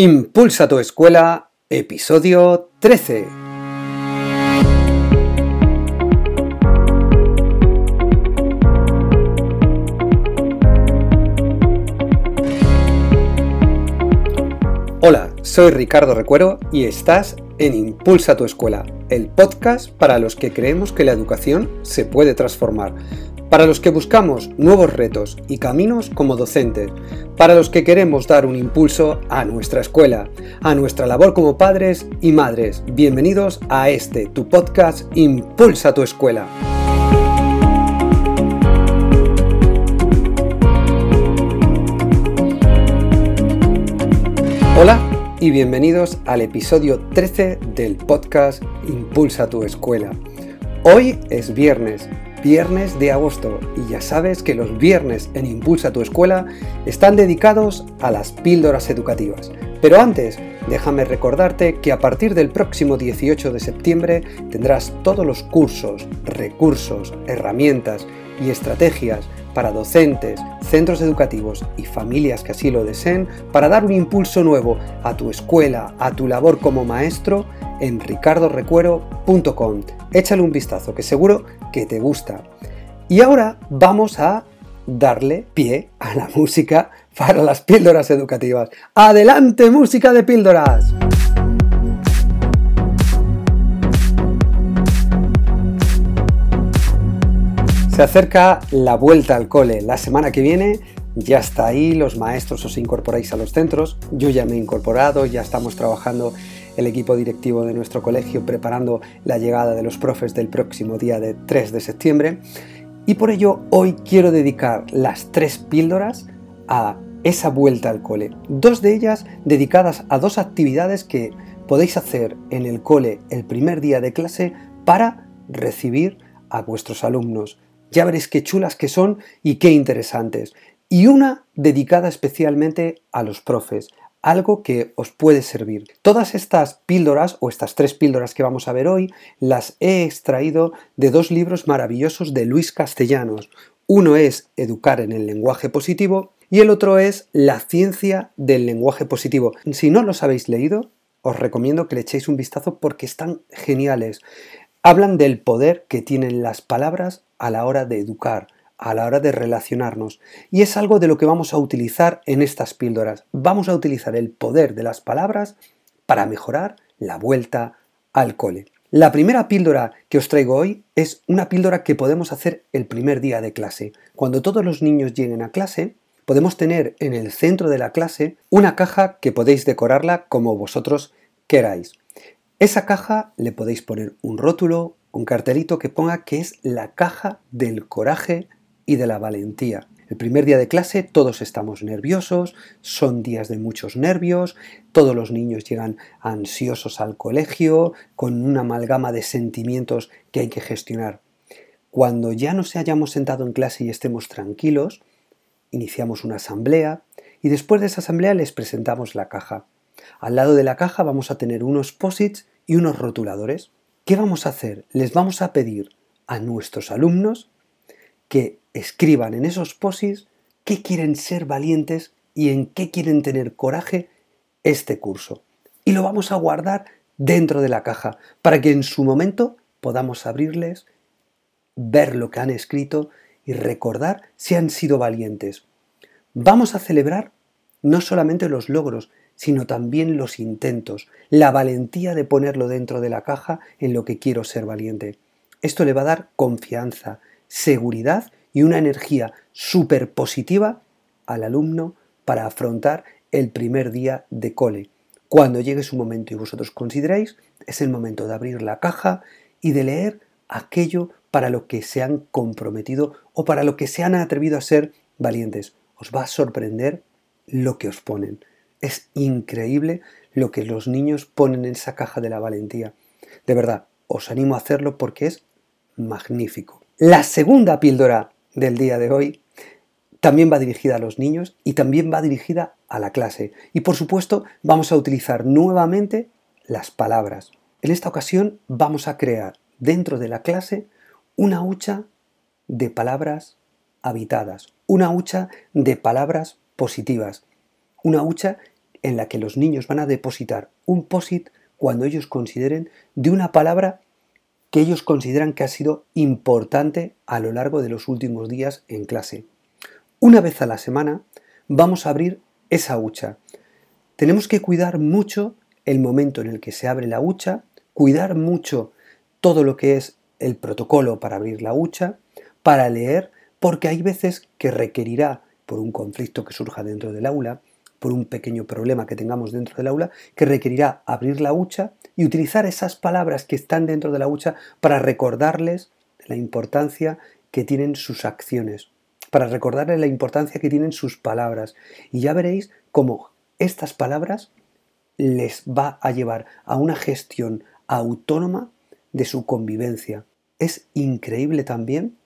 Impulsa tu escuela, episodio 13. Hola, soy Ricardo Recuero y estás en Impulsa tu escuela, el podcast para los que creemos que la educación se puede transformar para los que buscamos nuevos retos y caminos como docentes, para los que queremos dar un impulso a nuestra escuela, a nuestra labor como padres y madres. Bienvenidos a este, tu podcast Impulsa tu escuela. Hola y bienvenidos al episodio 13 del podcast Impulsa tu escuela. Hoy es viernes viernes de agosto y ya sabes que los viernes en Impulsa tu escuela están dedicados a las píldoras educativas. Pero antes, déjame recordarte que a partir del próximo 18 de septiembre tendrás todos los cursos, recursos, herramientas y estrategias para docentes, centros educativos y familias que así lo deseen para dar un impulso nuevo a tu escuela, a tu labor como maestro en ricardorecuero.com. Échale un vistazo que seguro que te gusta. Y ahora vamos a darle pie a la música para las píldoras educativas. ¡Adelante música de píldoras! Se acerca la vuelta al cole. La semana que viene ya está ahí, los maestros os incorporáis a los centros. Yo ya me he incorporado, ya estamos trabajando el equipo directivo de nuestro colegio preparando la llegada de los profes del próximo día de 3 de septiembre. Y por ello hoy quiero dedicar las tres píldoras a esa vuelta al cole. Dos de ellas dedicadas a dos actividades que podéis hacer en el cole el primer día de clase para recibir a vuestros alumnos. Ya veréis qué chulas que son y qué interesantes. Y una dedicada especialmente a los profes, algo que os puede servir. Todas estas píldoras, o estas tres píldoras que vamos a ver hoy, las he extraído de dos libros maravillosos de Luis Castellanos. Uno es Educar en el lenguaje positivo y el otro es La ciencia del lenguaje positivo. Si no los habéis leído, os recomiendo que le echéis un vistazo porque están geniales. Hablan del poder que tienen las palabras a la hora de educar, a la hora de relacionarnos. Y es algo de lo que vamos a utilizar en estas píldoras. Vamos a utilizar el poder de las palabras para mejorar la vuelta al cole. La primera píldora que os traigo hoy es una píldora que podemos hacer el primer día de clase. Cuando todos los niños lleguen a clase, podemos tener en el centro de la clase una caja que podéis decorarla como vosotros queráis. Esa caja le podéis poner un rótulo, un cartelito que ponga que es la caja del coraje y de la valentía. El primer día de clase todos estamos nerviosos, son días de muchos nervios, todos los niños llegan ansiosos al colegio, con una amalgama de sentimientos que hay que gestionar. Cuando ya nos hayamos sentado en clase y estemos tranquilos, iniciamos una asamblea y después de esa asamblea les presentamos la caja. Al lado de la caja vamos a tener unos posits y unos rotuladores. ¿Qué vamos a hacer? Les vamos a pedir a nuestros alumnos que escriban en esos posis qué quieren ser valientes y en qué quieren tener coraje este curso. Y lo vamos a guardar dentro de la caja para que en su momento podamos abrirles, ver lo que han escrito y recordar si han sido valientes. Vamos a celebrar no solamente los logros, sino también los intentos, la valentía de ponerlo dentro de la caja en lo que quiero ser valiente. Esto le va a dar confianza, seguridad y una energía súper positiva al alumno para afrontar el primer día de cole. Cuando llegue su momento y vosotros consideréis, es el momento de abrir la caja y de leer aquello para lo que se han comprometido o para lo que se han atrevido a ser valientes. Os va a sorprender lo que os ponen. Es increíble lo que los niños ponen en esa caja de la valentía. De verdad, os animo a hacerlo porque es magnífico. La segunda píldora del día de hoy también va dirigida a los niños y también va dirigida a la clase. Y por supuesto vamos a utilizar nuevamente las palabras. En esta ocasión vamos a crear dentro de la clase una hucha de palabras habitadas, una hucha de palabras positivas, una hucha en la que los niños van a depositar un POSIT cuando ellos consideren de una palabra que ellos consideran que ha sido importante a lo largo de los últimos días en clase. Una vez a la semana vamos a abrir esa hucha. Tenemos que cuidar mucho el momento en el que se abre la hucha, cuidar mucho todo lo que es el protocolo para abrir la hucha, para leer, porque hay veces que requerirá, por un conflicto que surja dentro del aula, por un pequeño problema que tengamos dentro del aula, que requerirá abrir la hucha y utilizar esas palabras que están dentro de la hucha para recordarles la importancia que tienen sus acciones, para recordarles la importancia que tienen sus palabras. Y ya veréis cómo estas palabras les va a llevar a una gestión autónoma de su convivencia. Es increíble también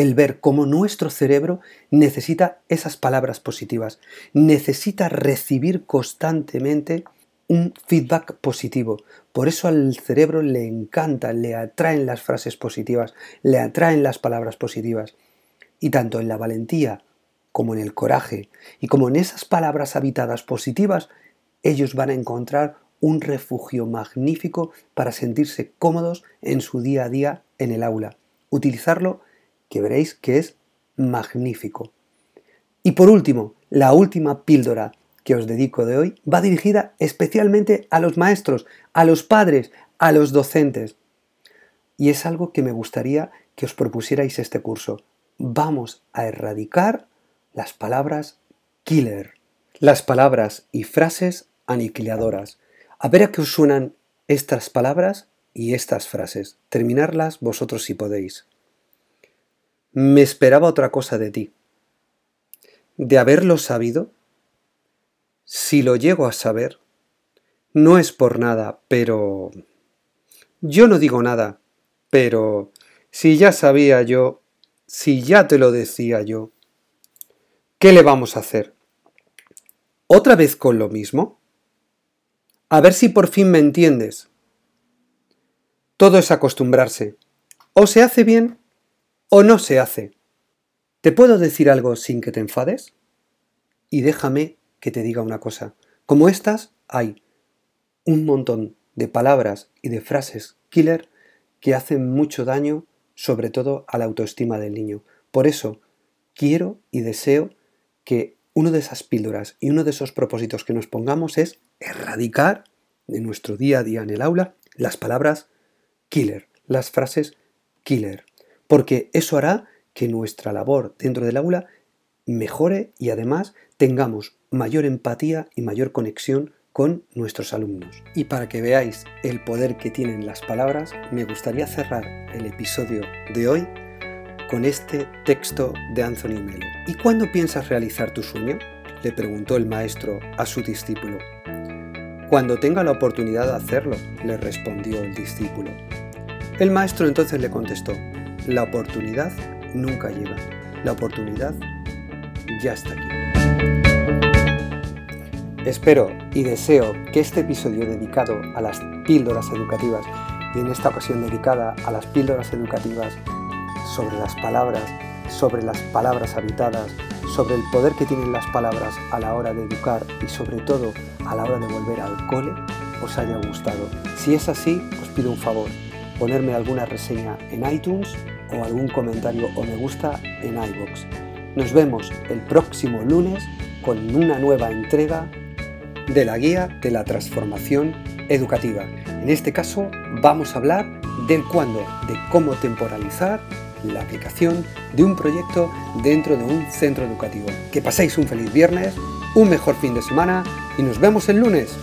el ver cómo nuestro cerebro necesita esas palabras positivas, necesita recibir constantemente un feedback positivo. Por eso al cerebro le encanta, le atraen las frases positivas, le atraen las palabras positivas. Y tanto en la valentía como en el coraje y como en esas palabras habitadas positivas, ellos van a encontrar un refugio magnífico para sentirse cómodos en su día a día en el aula. Utilizarlo que veréis que es magnífico. Y por último, la última píldora que os dedico de hoy va dirigida especialmente a los maestros, a los padres, a los docentes. Y es algo que me gustaría que os propusierais este curso. Vamos a erradicar las palabras killer, las palabras y frases aniquiladoras. A ver a qué os suenan estas palabras y estas frases. Terminarlas vosotros si podéis. Me esperaba otra cosa de ti. De haberlo sabido, si lo llego a saber, no es por nada, pero... Yo no digo nada, pero... Si ya sabía yo, si ya te lo decía yo, ¿qué le vamos a hacer? ¿Otra vez con lo mismo? A ver si por fin me entiendes. Todo es acostumbrarse. O se hace bien o no se hace. ¿Te puedo decir algo sin que te enfades? Y déjame que te diga una cosa. Como estas, hay un montón de palabras y de frases killer que hacen mucho daño, sobre todo a la autoestima del niño. Por eso, quiero y deseo que uno de esas píldoras y uno de esos propósitos que nos pongamos es erradicar de nuestro día a día en el aula las palabras killer, las frases killer porque eso hará que nuestra labor dentro del aula mejore y además tengamos mayor empatía y mayor conexión con nuestros alumnos. Y para que veáis el poder que tienen las palabras, me gustaría cerrar el episodio de hoy con este texto de Anthony Melo. ¿Y cuándo piensas realizar tu sueño? le preguntó el maestro a su discípulo. Cuando tenga la oportunidad de hacerlo, le respondió el discípulo. El maestro entonces le contestó, la oportunidad nunca llega. La oportunidad ya está aquí. Espero y deseo que este episodio dedicado a las píldoras educativas y en esta ocasión dedicada a las píldoras educativas sobre las palabras, sobre las palabras habitadas, sobre el poder que tienen las palabras a la hora de educar y sobre todo a la hora de volver al cole, os haya gustado. Si es así, os pido un favor ponerme alguna reseña en iTunes o algún comentario o me gusta en iBox. Nos vemos el próximo lunes con una nueva entrega de la guía de la transformación educativa. En este caso vamos a hablar del cuándo, de cómo temporalizar la aplicación de un proyecto dentro de un centro educativo. Que paséis un feliz viernes, un mejor fin de semana y nos vemos el lunes.